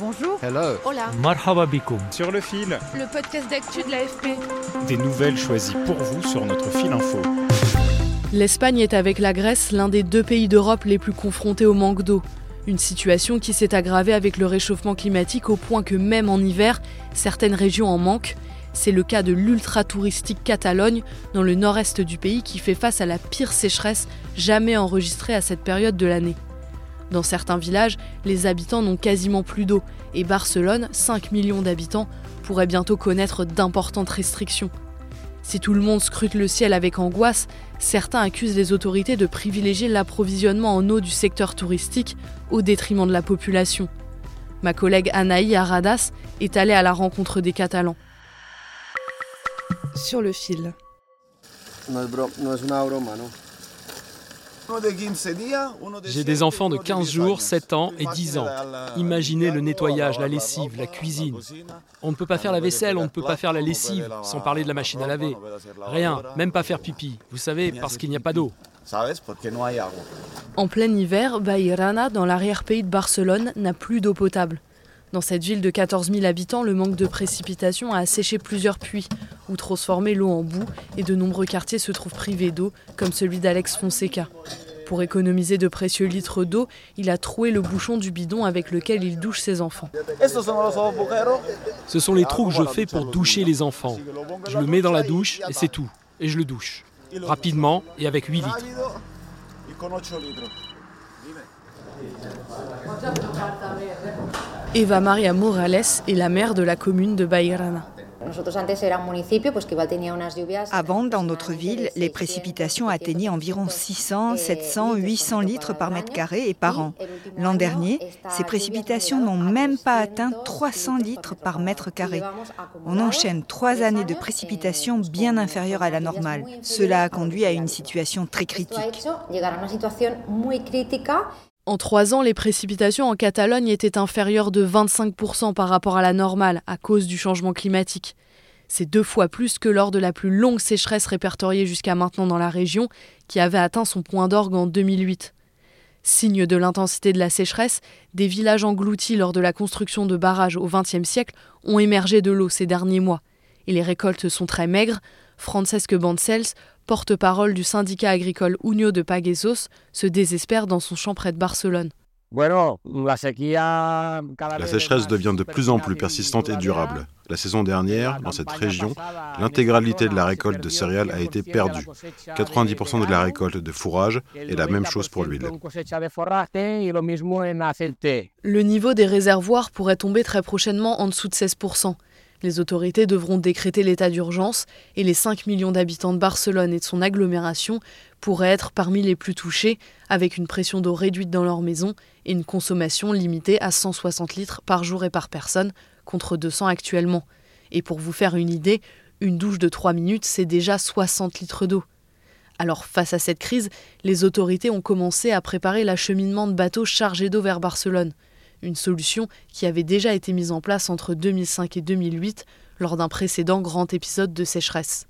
Bonjour. Hello. Hola. Marhaba sur le fil, Le podcast d'actu de l'AFP. des nouvelles choisies pour vous sur notre fil info. L'Espagne est avec la Grèce l'un des deux pays d'Europe les plus confrontés au manque d'eau. Une situation qui s'est aggravée avec le réchauffement climatique au point que même en hiver, certaines régions en manquent. C'est le cas de l'ultra-touristique Catalogne, dans le nord-est du pays, qui fait face à la pire sécheresse jamais enregistrée à cette période de l'année. Dans certains villages, les habitants n'ont quasiment plus d'eau, et Barcelone, 5 millions d'habitants, pourrait bientôt connaître d'importantes restrictions. Si tout le monde scrute le ciel avec angoisse, certains accusent les autorités de privilégier l'approvisionnement en eau du secteur touristique au détriment de la population. Ma collègue Anaï Aradas est allée à la rencontre des Catalans. Sur le fil. J'ai des enfants de 15 jours, 7 ans et 10 ans. Imaginez le nettoyage, la lessive, la cuisine. On ne peut pas faire la vaisselle, on ne peut pas faire la lessive, sans parler de la machine à laver. Rien, même pas faire pipi. Vous savez, parce qu'il n'y a pas d'eau. En plein hiver, Bairana, dans l'arrière-pays de Barcelone, n'a plus d'eau potable. Dans cette ville de 14 000 habitants, le manque de précipitations a asséché plusieurs puits, ou transformé l'eau en boue, et de nombreux quartiers se trouvent privés d'eau, comme celui d'Alex Fonseca. Pour économiser de précieux litres d'eau, il a troué le bouchon du bidon avec lequel il douche ses enfants. Ce sont les trous que je fais pour doucher les enfants. Je le mets dans la douche et c'est tout. Et je le douche. Rapidement et avec 8 litres. Eva Maria Morales est la maire de la commune de Bairana. Avant, dans notre ville, les précipitations atteignaient environ 600, 700, 800 litres par mètre carré et par an. L'an dernier, ces précipitations n'ont même pas atteint 300 litres par mètre carré. On enchaîne trois années de précipitations bien inférieures à la normale. Cela a conduit à une situation très critique. En trois ans, les précipitations en Catalogne étaient inférieures de 25% par rapport à la normale à cause du changement climatique. C'est deux fois plus que lors de la plus longue sécheresse répertoriée jusqu'à maintenant dans la région, qui avait atteint son point d'orgue en 2008. Signe de l'intensité de la sécheresse, des villages engloutis lors de la construction de barrages au XXe siècle ont émergé de l'eau ces derniers mois. Et les récoltes sont très maigres. Francesque Bancels, porte-parole du syndicat agricole Unió de Paguesos, se désespère dans son champ près de Barcelone. La sécheresse devient de plus en plus persistante et durable. La saison dernière, dans cette région, l'intégralité de la récolte de céréales a été perdue. 90% de la récolte de fourrage est la même chose pour l'huile. Le niveau des réservoirs pourrait tomber très prochainement en dessous de 16%. Les autorités devront décréter l'état d'urgence et les 5 millions d'habitants de Barcelone et de son agglomération pourraient être parmi les plus touchés, avec une pression d'eau réduite dans leur maison et une consommation limitée à 160 litres par jour et par personne, contre 200 actuellement. Et pour vous faire une idée, une douche de 3 minutes, c'est déjà 60 litres d'eau. Alors face à cette crise, les autorités ont commencé à préparer l'acheminement de bateaux chargés d'eau vers Barcelone une solution qui avait déjà été mise en place entre 2005 et 2008 lors d'un précédent grand épisode de sécheresse.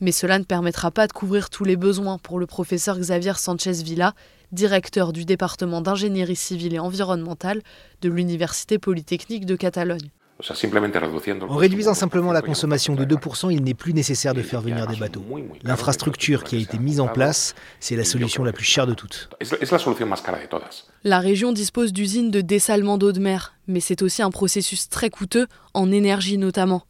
Mais cela ne permettra pas de couvrir tous les besoins pour le professeur Xavier Sanchez Villa, directeur du département d'ingénierie civile et environnementale de l'Université polytechnique de Catalogne. En réduisant simplement la consommation de 2%, il n'est plus nécessaire de faire venir des bateaux. L'infrastructure qui a été mise en place, c'est la solution la plus chère de toutes. La région dispose d'usines de dessalement d'eau de mer, mais c'est aussi un processus très coûteux, en énergie notamment.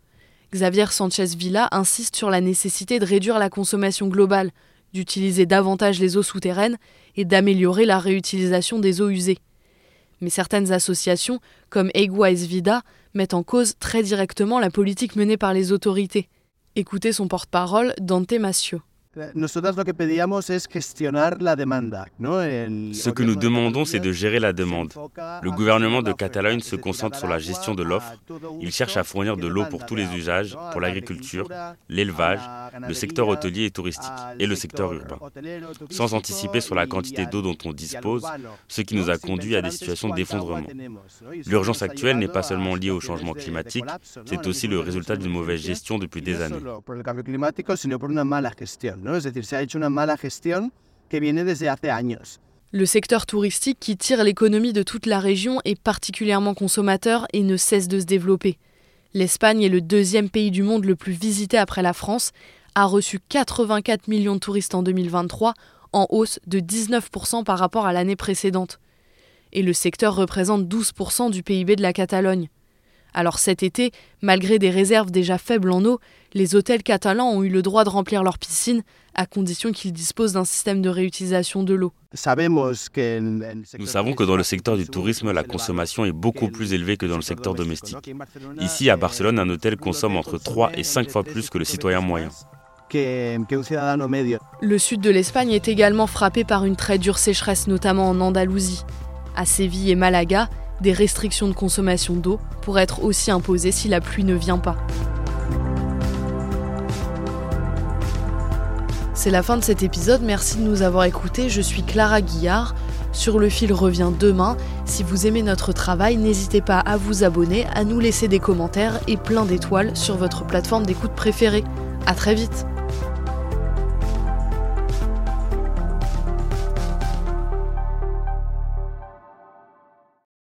Xavier Sanchez Villa insiste sur la nécessité de réduire la consommation globale, d'utiliser davantage les eaux souterraines et d'améliorer la réutilisation des eaux usées. Mais certaines associations, comme Eguais Vida, mettent en cause très directement la politique menée par les autorités. Écoutez son porte-parole, Dante Massio. Ce que nous demandons, c'est de gérer la demande. Le gouvernement de Catalogne se concentre sur la gestion de l'offre. Il cherche à fournir de l'eau pour tous les usages, pour l'agriculture, l'élevage, le secteur hôtelier et touristique, et le secteur urbain, sans anticiper sur la quantité d'eau dont on dispose, ce qui nous a conduit à des situations d'effondrement. L'urgence actuelle n'est pas seulement liée au changement climatique, c'est aussi le résultat d'une mauvaise gestion depuis des années. Le secteur touristique qui tire l'économie de toute la région est particulièrement consommateur et ne cesse de se développer. L'Espagne est le deuxième pays du monde le plus visité après la France, a reçu 84 millions de touristes en 2023, en hausse de 19% par rapport à l'année précédente. Et le secteur représente 12% du PIB de la Catalogne. Alors cet été, malgré des réserves déjà faibles en eau, les hôtels catalans ont eu le droit de remplir leurs piscines à condition qu'ils disposent d'un système de réutilisation de l'eau. Nous savons que dans le secteur du tourisme, la consommation est beaucoup plus élevée que dans le secteur domestique. Ici, à Barcelone, un hôtel consomme entre 3 et 5 fois plus que le citoyen moyen. Le sud de l'Espagne est également frappé par une très dure sécheresse, notamment en Andalousie. À Séville et Malaga, des restrictions de consommation d'eau pourraient être aussi imposées si la pluie ne vient pas. C'est la fin de cet épisode, merci de nous avoir écoutés. Je suis Clara Guillard. Sur le fil revient demain. Si vous aimez notre travail, n'hésitez pas à vous abonner, à nous laisser des commentaires et plein d'étoiles sur votre plateforme d'écoute préférée. A très vite